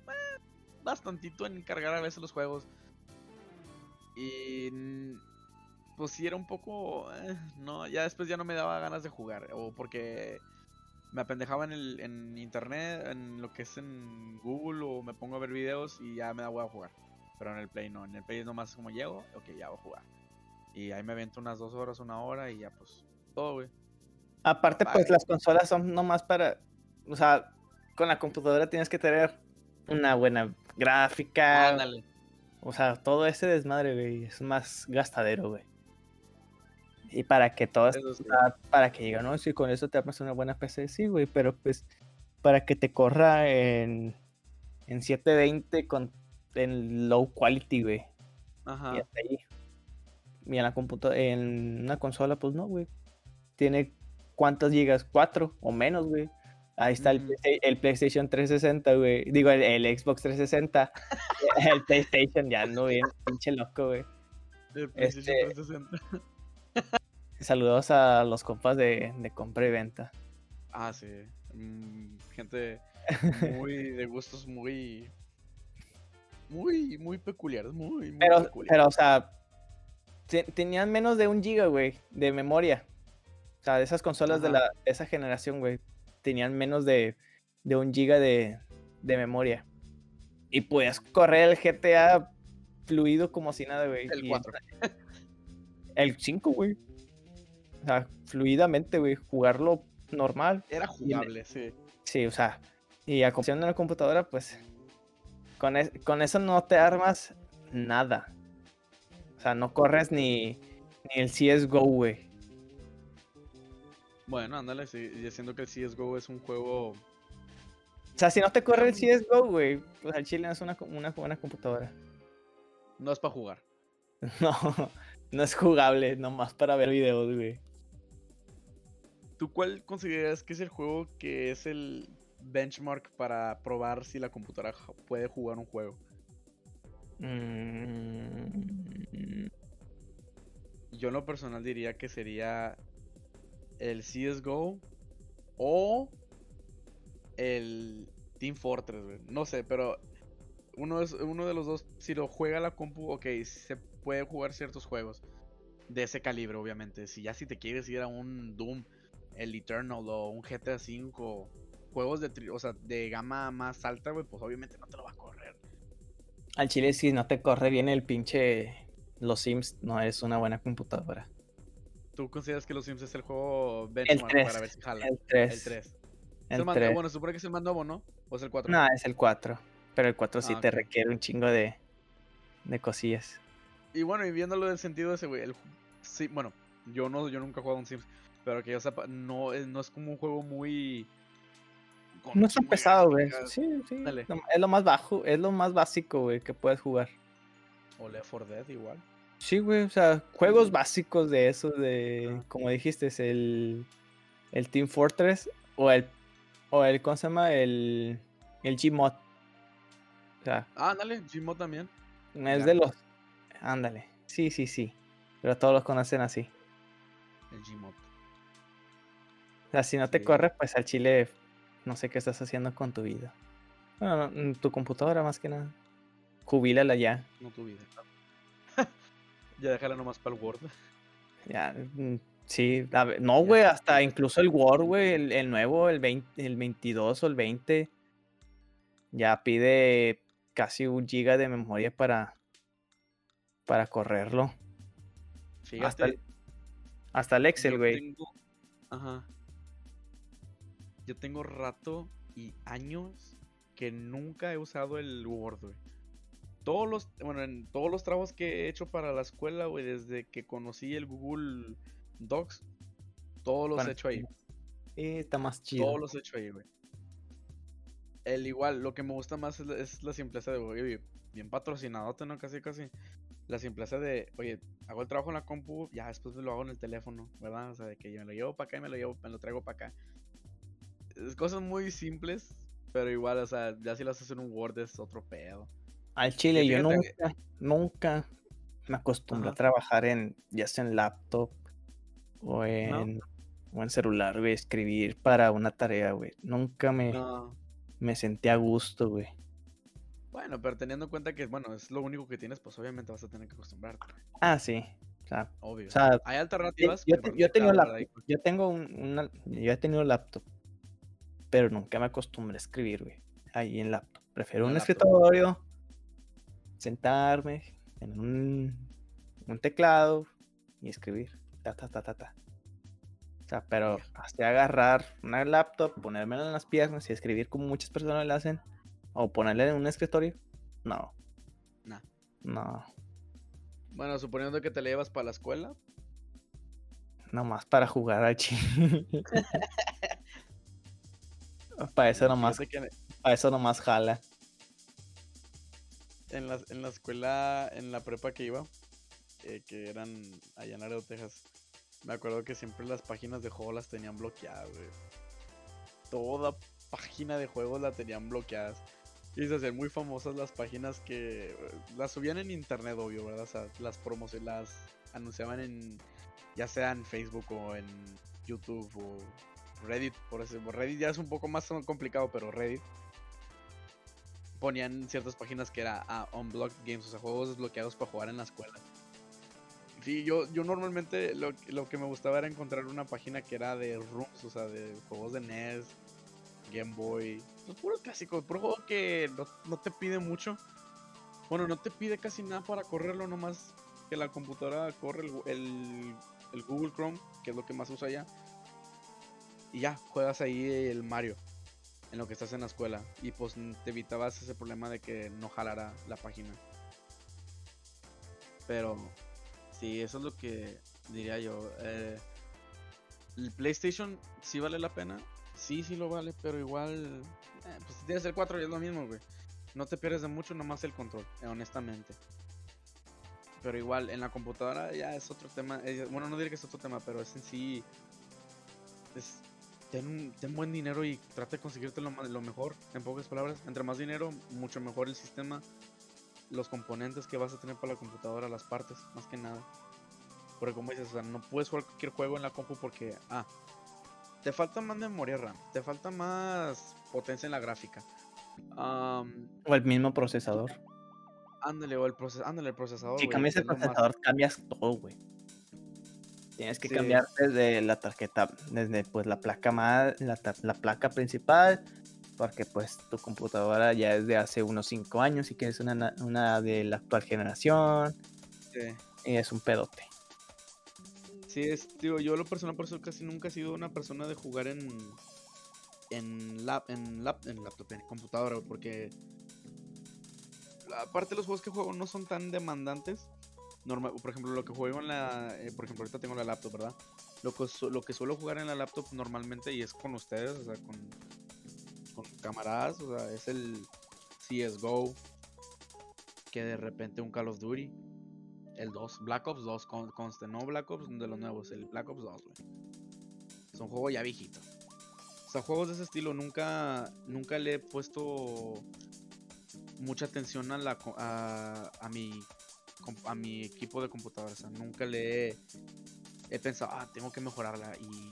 eh, bastantito en cargar a veces los juegos. Y pues sí era un poco, eh, no, ya después ya no me daba ganas de jugar. O porque me apendejaba en, el, en internet, en lo que es en Google, o me pongo a ver videos y ya me da huevo a jugar. Pero en el Play no, en el Play es nomás como llego, ok, ya voy a jugar. Y ahí me avento unas dos horas, una hora y ya pues todo, güey. Aparte, pues las consolas son nomás para. O sea, con la computadora tienes que tener una buena gráfica. Ándale. O sea, todo ese desmadre, güey, es más gastadero, güey. Y para que sí. Ah, para que digan, no, si con eso te armas una buena PC, sí, güey, pero pues para que te corra en, en 720 con en low quality, güey. Y Ajá. hasta ahí. Y en la computadora, en una consola, pues no, güey. Tiene cuántas gigas, cuatro o menos, güey. Ahí está el, Ujú. Playsta- el PlayStation 360, güey. Digo, el, el Xbox 360. [laughs] [laughs] el PlayStation ya ando bien pinche loco, güey. El PlayStation este- 360. [laughs] Saludos a los compas de, de compra y venta. Ah, sí. Mm, gente [laughs] muy de gustos muy. Muy, muy peculiares. Muy, muy Pero, peculiares. pero, o sea, te- tenían menos de un giga, güey, de memoria. O sea, de esas consolas de, la, de esa generación, güey, tenían menos de, de un giga de, de memoria. Y podías correr el GTA fluido como si nada, güey. El y 4. [laughs] El 5, güey. O sea, fluidamente, güey, jugarlo normal. Era jugable, sí. Sí, o sea, y a comparación de la computadora, pues con, es- con eso no te armas nada. O sea, no corres ni, ni el CSGO, güey. Bueno, ándale, sí. Y siendo que el CSGO es un juego. O sea, si no te corre el CSGO, güey, pues al chile no es una, una buena computadora. No es para jugar. [laughs] No, no es jugable, nomás para ver videos, güey. ¿Tú cuál consideras que es el juego que es el benchmark para probar si la computadora puede jugar un juego? Mm, Yo en lo personal diría que sería el CSGO o el Team Fortress, güey. No sé, pero uno, es, uno de los dos, si lo juega la compu, ok, se puede jugar ciertos juegos de ese calibre, obviamente. Si ya si te quieres ir a un Doom, el Eternal o un GTA V, juegos de, tri- o sea, de gama más alta, güey, pues obviamente no te lo va a correr. Al chile, si no te corre bien el pinche. Los Sims, no es una buena computadora. ¿Tú consideras que los Sims es el juego benchmark 3, para ver si jala? El 3. El 3. El 3. bueno, supone que es el más nuevo, ¿no? ¿O es el 4? No, es el 4. Pero el 4 sí Ah, te ok. requiere un chingo de, de cosillas. Y bueno, y viéndolo del sentido ese, güey, el, sí, bueno, yo no, yo nunca he jugado un Sims, pero que yo sepa, no es, no es como un juego muy... No es tan muy pesado, güey. Sí, sí. Dale. Es lo más bajo, es lo más básico, güey, que puedes jugar. O Left 4 Dead igual. Sí, güey, o sea, juegos básicos de eso, de, como dijiste, es el, el Team Fortress o el, o el, ¿cómo se llama? El, el Gmod. O sea, Ah, ándale, Gmod también. es Ya. de los, ándale, sí, sí, sí, pero todos los conocen así. El Gmod. Sea, si no te Sí. corre, pues al chile, no sé qué estás haciendo con tu vida. Bueno, no, mm, tu computadora más que nada. Jubílala ya. No tu vida. [laughs] ya déjala nomás para el Word. Ya, mm, sí, a ver, no, güey, hasta incluso el Word, güey, el, el nuevo, el 20, el 22 o el 20, ya pide casi un giga de memoria para, para correrlo. Fíjate. Hasta el, hasta el Excel, güey. tengo- Ajá. Yo tengo rato y años que nunca he usado el Word, güey. Todos los, bueno, en todos los trabajos que he hecho para la escuela, güey, desde que conocí el Google Docs, todos los Bueno, he hecho ahí. Sí, está más chido. Todos los he hecho ahí, güey. El igual, lo que me gusta más es la, es la simpleza de, oye, bien patrocinadote, ¿no? Casi, casi. La simpleza de, oye, hago el trabajo en la compu, ya después me lo hago en el teléfono, ¿verdad? O sea, de que yo me lo llevo para acá y me lo llevo, me lo traigo para acá. Cosas muy simples, pero igual, o sea, ya si las haces en un Word es otro pedo. Al chile, yo que- nunca, nunca me acostumbré a trabajar en, ya sea en laptop o en, o en celular, güey, escribir para una tarea, güey. Nunca me, No. me sentí a gusto, güey. Bueno, pero teniendo en cuenta que, bueno, es lo único que tienes, pues obviamente vas a tener que acostumbrarte, Ah, sí. O sea, obvio. o sea, Hay alternativas. yo, te- yo tengo un- una, yo he tenido laptop, pero nunca me acostumbré a escribir, güey, ahí en laptop. Prefiero En un laptop. escritorio, sentarme en un, un teclado y escribir, ta, ta, ta, ta, ta. O sea, pero hasta agarrar una laptop, ponérmela en las piernas y escribir como muchas personas lo hacen, o ponerle en un escritorio, no. Nah. No, Bueno, suponiendo que te la llevas para la escuela, Nomás para jugar al chile. [laughs] para eso nomás, fíjate que para eso nomás jala. en la, en la escuela, en la prepa que iba, eh, que eran allá en Laredo, Texas, me acuerdo que siempre las páginas de juego las tenían bloqueadas, güey. Toda página de juegos la tenían bloqueadas. Y se hacían muy famosas las páginas que eh, las subían en internet, obvio, ¿verdad? O sea, las promos las anunciaban en, ya sea en Facebook o en YouTube o Reddit, por eso. Reddit ya es un poco más complicado, pero Reddit ponían ciertas páginas que era ah, unblocked games, o sea, juegos desbloqueados para jugar en la escuela. Sí, yo, yo normalmente lo, lo que me gustaba era encontrar una página que era de rooms, o sea, de juegos de NES, Game Boy, pues puro clásico, puro juego que no, no te pide mucho. Bueno, no te pide casi nada para correrlo, nomás que la computadora corre el, el, el Google Chrome, que es lo que más usa ya. Y ya, juegas ahí el Mario en lo que estás en la escuela. Y pues te evitabas ese problema de que no jalara la página. Pero sí, eso es lo que diría yo. eh, el PlayStation sí vale la pena. Sí, sí lo vale, pero igual. eh, pues si tienes el 4 y es lo mismo, güey. No te pierdes de mucho, nomás el control, eh, honestamente. Pero igual, en la computadora ya es otro tema. eh, bueno, no diré que es otro tema, pero es en sí. Es, ten, ten buen dinero y trata de conseguirte lo, mejor. En pocas palabras, entre más dinero, mucho mejor el sistema. Los componentes que vas a tener para la computadora, las partes, más que nada. Porque como dices, o sea, no puedes jugar cualquier juego en la compu porque, ah, te falta más memoria RAM, te falta más potencia en la gráfica. O el mismo procesador. ándale, o el, proces ándale, el procesador. Si güey, cambias el más- procesador, cambias todo, güey. Tienes que Sí. cambiar desde la tarjeta, desde pues la placa más, la, placa principal, porque pues tu computadora ya es de hace unos 5 años y una, na- una de la actual generación Sí. y es un pedote. Sí, es, digo, yo lo personal por eso casi nunca he sido una persona de jugar en en lap, en lap, en laptop, en computadora, porque aparte los juegos que juego no son tan demandantes. Normal, por ejemplo, lo que juego en la, eh, por ejemplo, ahorita tengo la laptop, ¿verdad? Lo que, lo que suelo jugar en la laptop normalmente y es con ustedes, o sea, con, con camaradas, o sea, es el CSGO, que de repente un Call of Duty, el 2, Black Ops 2, con, conste, no Black Ops de los nuevos, el Black Ops 2, güey. Es un juego ya viejito. O sea, juegos de ese estilo nunca, nunca le he puesto mucha atención a, la, a, a mi, a mi equipo de computadora. O sea, nunca le he, he pensado, ah, tengo que mejorarla y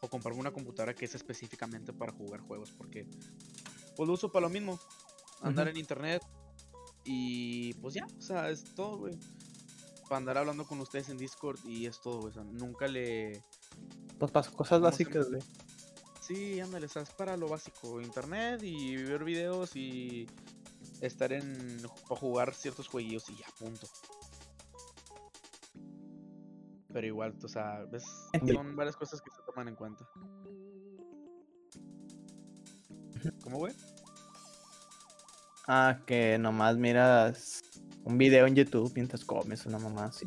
o comprarme una computadora que es específicamente para jugar juegos. Porque pues lo uso para lo mismo. Andar en internet y pues ya, o sea, es todo, güey. Para andar hablando con ustedes en Discord y es todo, güey. O sea, nunca le... Pues para cosas ¿Cómo se básicas, güey. Sí, ándale, o sea, es para lo básico. Internet y ver videos y estar en... o jugar ciertos jueguillos y ya, punto. Pero igual, o sea, ves, son varias cosas que se toman en cuenta. ¿Cómo, güey? Ah, que nomás miras un video en YouTube mientras comes una mamá así.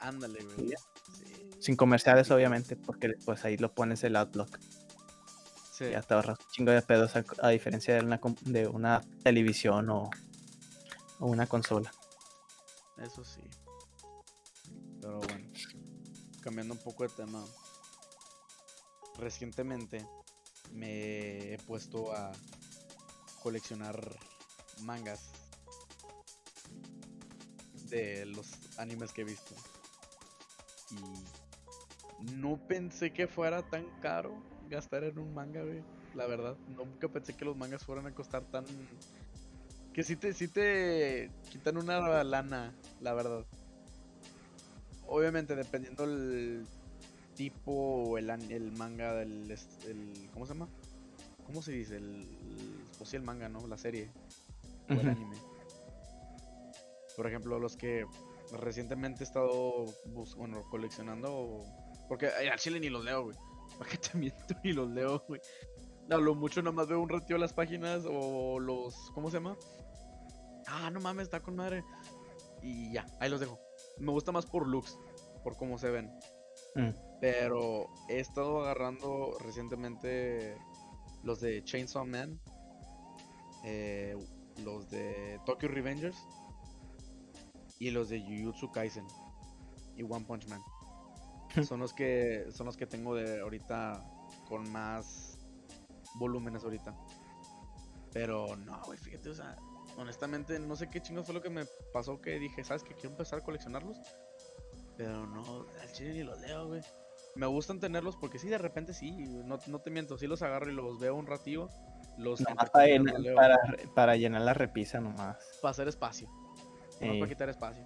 Ándale, güey. Sí. Sin comerciales, obviamente, porque pues ahí lo pones el adblock. Sí. Ya te ahorras un chingo de pedos a, a diferencia de una, de una televisión o, o una consola. Eso sí. Pero bueno, cambiando un poco de tema. Recientemente me he puesto a coleccionar mangas de los animes que he visto. Y no pensé que fuera tan caro gastar en un manga, güey. La verdad, nunca pensé que los mangas fueran a costar tan que sí te, sí te quitan una lana, la verdad. Obviamente, dependiendo el tipo o el, an- el manga del... el- ¿Cómo se llama? ¿Cómo se dice? El, el- pues sí, el manga, ¿no? La serie. O el anime. Por ejemplo, los que recientemente he estado bueno, coleccionando. Porque ay, al chile ni los leo, güey. ¿Para qué te miento? Ni los leo, güey. A lo mucho nomás veo un ratito las páginas o los. ¿Cómo se llama? Ah, no mames, está con madre. Y ya, ahí los dejo. Me gusta más por looks, por cómo se ven. Mm. Pero he estado agarrando recientemente los de Chainsaw Man, eh, los de Tokyo Revengers y los de Jujutsu Kaisen y One Punch Man. [laughs] son los que son los que tengo de ahorita con más volúmenes ahorita. Pero no, güey, fíjate, o sea, honestamente no sé qué chingo fue lo que me pasó que dije, ¿sabes qué? Quiero empezar a coleccionarlos. Pero no, al chile ni los leo, güey. Me gustan tenerlos porque sí, de repente sí, no, no te miento, sí los agarro y los veo un ratillo. Los Nomás para, llenar, los leo para, para llenar la repisa nomás. para hacer espacio. No Eh, para quitar espacio.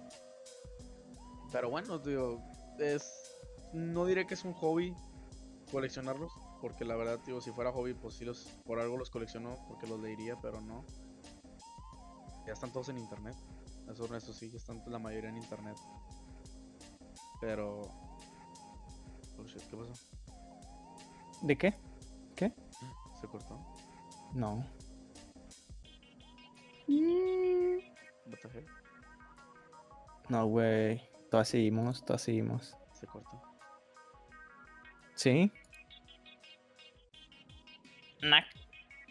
Pero bueno, digo, es. No diré que es un hobby coleccionarlos. Porque la verdad, digo, si fuera hobby, pues sí los. Por algo los colecciono porque los leería, pero no. Ya están todos en internet. Eso, eso sí, ya están la mayoría en internet. Pero. Oh shit, ¿qué pasó? ¿De qué? ¿Qué? ¿Se cortó? No. What the heck? No, güey. Todas seguimos, todas seguimos. Se cortó. ¿Sí? No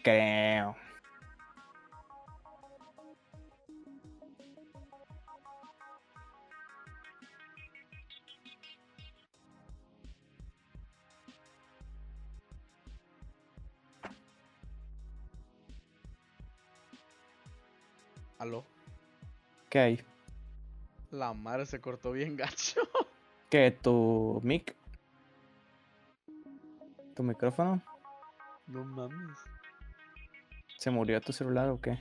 creo. ¿Aló? ¿Qué hay? La madre se cortó bien [laughs] gacho. ¿Qué? ¿Tu mic? ¿Tu micrófono? No mames. ¿Se murió tu celular o qué?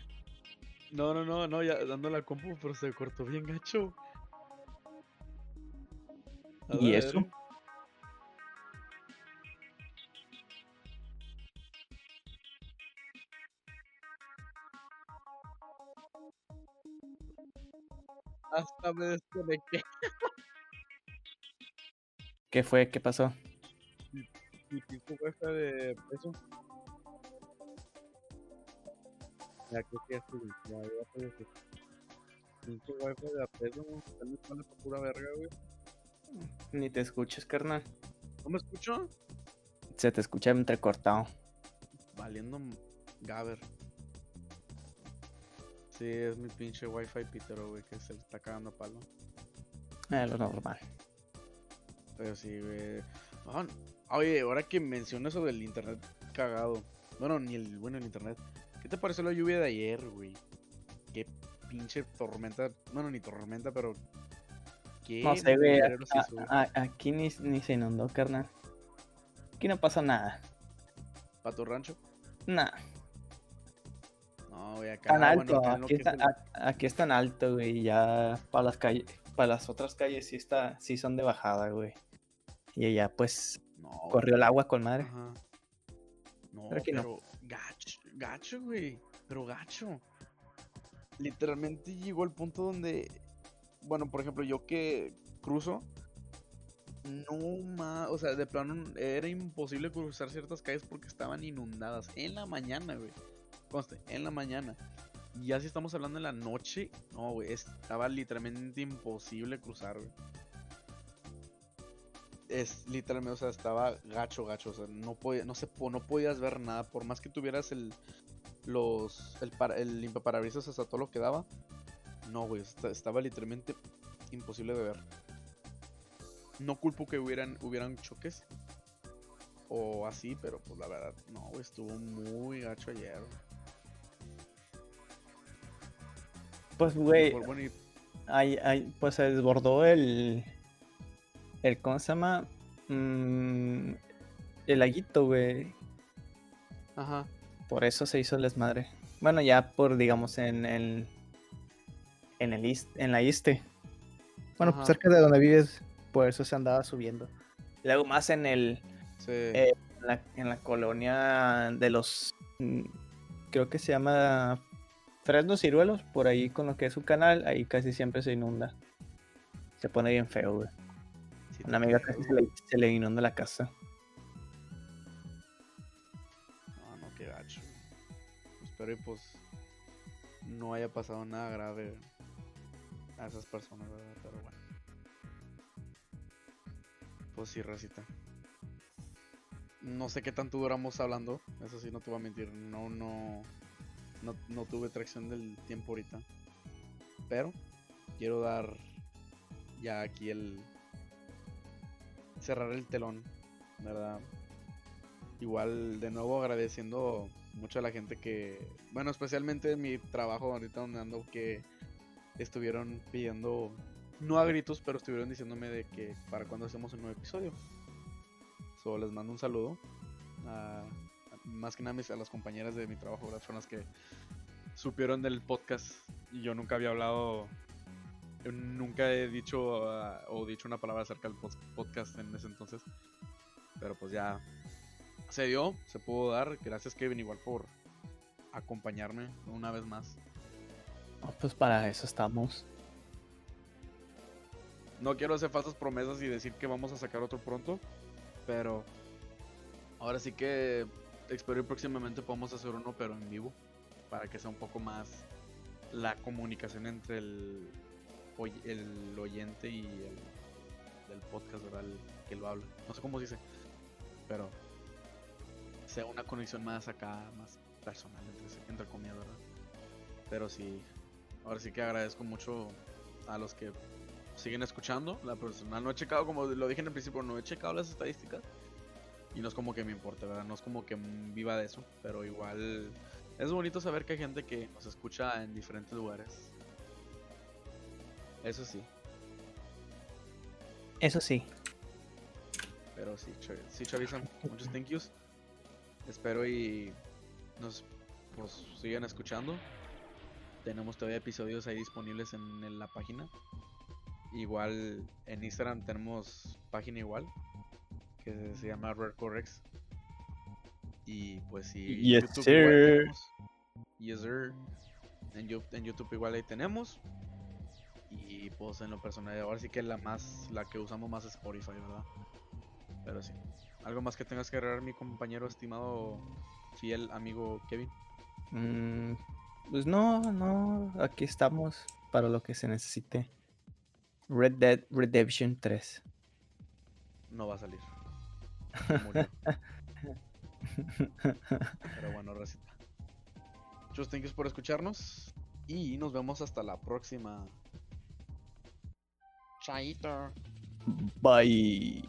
No, no, no, no, ya dando la compu, pero se cortó bien gacho. A ¿Y ver. eso? Hasta me desconecté. ¿Qué fue? ¿Qué pasó? [laughs] Mi pinche wifi de peso. Ya creo que ya estoy, ya, ya estoy aquí. Pinche wifi de a peso, ya me sale por pura verga, güey. Ni te escuches, carnal. ¿No me escucho? Se te escucha entrecortado. Valiendo Gaber. Sí, es mi pinche wifi pitero, güey, que se le está cagando a palo. Eh, lo normal. Pero sí, güey. Ah, Oye, ahora que mencionas eso del internet cagado. Bueno, ni el bueno el internet. ¿Qué te pareció la lluvia de ayer, güey? Qué pinche tormenta. Bueno, ni tormenta, pero. ¿Qué No sé, güey. Aquí ni, ni se inundó, carnal. Aquí no pasa nada. ¿Pa' tu rancho? Nada. No, güey, acá. Tan bueno, alto. lo aquí, está, el- a- aquí es tan alto, güey. Ya para las calles, para las otras calles sí está, sí son de bajada, güey. Y allá pues No, corrió el agua con madre. Ajá. No, Pero aquí no. pero gacho, gacho, güey. Pero gacho. Literalmente llegó al punto donde, bueno, por ejemplo, yo que cruzo, no más, o sea, de plano era imposible cruzar ciertas calles porque estaban inundadas en la mañana, güey. Conste, en la mañana. Y ya si estamos hablando en la noche, no, güey, estaba literalmente imposible cruzar, güey. Es literalmente, o sea, estaba gacho, gacho, o sea, no podía, no se, no podías ver nada, por más que tuvieras el, los, el, para, el limpiaparabrisas hasta todo lo que daba, no, güey, esta- estaba literalmente imposible de ver. No culpo que hubieran, hubieran choques o así, pero pues la verdad, no, güey, estuvo muy gacho ayer. Pues, güey, bueno, y- ahí, ahí, pues se desbordó el. El ¿Cómo se llama? Mm, el laguito, güey. ajá, Por eso se hizo el desmadre. Bueno, ya por, digamos, en el. En el en la Iste. Bueno, pues Ajá. cerca de donde vives, por eso se andaba subiendo. Luego más en el. sí, Eh, en la, en la colonia de los. mm, Creo que se llama. Fresnos Ciruelos, por ahí con lo que es su canal, ahí casi siempre se inunda. Se pone bien feo, güey. Una amiga casi se le, se le inunda la casa. No, no, qué gacho. Espero y pues no haya pasado nada grave a esas personas, ¿verdad? Pero bueno. Pues sí, Racita. No sé qué tanto duramos hablando, eso sí, no te voy a mentir. No, no, no, no tuve tracción del tiempo ahorita. Pero quiero dar ya aquí el... Cerrar el telón, ¿verdad? Igual, de nuevo agradeciendo mucho a la gente que, bueno, especialmente en mi trabajo ahorita donde ando, que estuvieron pidiendo, no a gritos, pero estuvieron diciéndome de que para cuando hacemos un nuevo episodio. So, les mando un saludo. a- más que nada a las compañeras de mi trabajo, ¿verdad? Fueron las que supieron del podcast y yo nunca había hablado, nunca he dicho ah, o dicho una palabra acerca del podcast en ese entonces. Pero pues ya se dio, se pudo dar. Gracias Kevin igual por acompañarme una vez más. No, pues para eso estamos. No quiero hacer falsas promesas y decir que vamos a sacar otro pronto, pero ahora sí que espero y próximamente podamos hacer uno, pero en vivo, para que sea un poco más la comunicación entre el, el oyente y el del podcast, ¿verdad? Que lo habla. No sé cómo se dice, pero sea una conexión más acá, más personal, entre, entre comillas, ¿verdad? Pero sí, ahora sí que agradezco mucho a los que siguen escuchando. La personal no he checado, como lo dije en el principio, no he checado las estadísticas. Y no es como que me importe, ¿verdad? No es como que viva de eso. Pero igual es bonito saber que hay gente que nos escucha en diferentes lugares. Eso sí, Eso sí. pero sí, sí Chavizan, muchos thank yous. Espero y nos pues, sigan escuchando. Tenemos todavía episodios ahí disponibles en, en la página. Igual en Instagram tenemos página igual que se llama Rare Correx. Y pues sí, Yes, igual sir. tenemos. Yes, sir. En YouTube igual ahí tenemos. Y pues en lo personal, ahora sí que la más, la que usamos más es Spotify, ¿verdad? Pero sí. ¿Algo más que tengas que agregar, mi compañero estimado, fiel amigo Kevin? Mm, pues no, no. Aquí estamos para lo que se necesite. Red Dead Redemption 3. No va a salir. Murió. [laughs] Pero bueno, Racita. Muchos thank yous por escucharnos. Y nos vemos hasta la próxima. Chaito. Bye.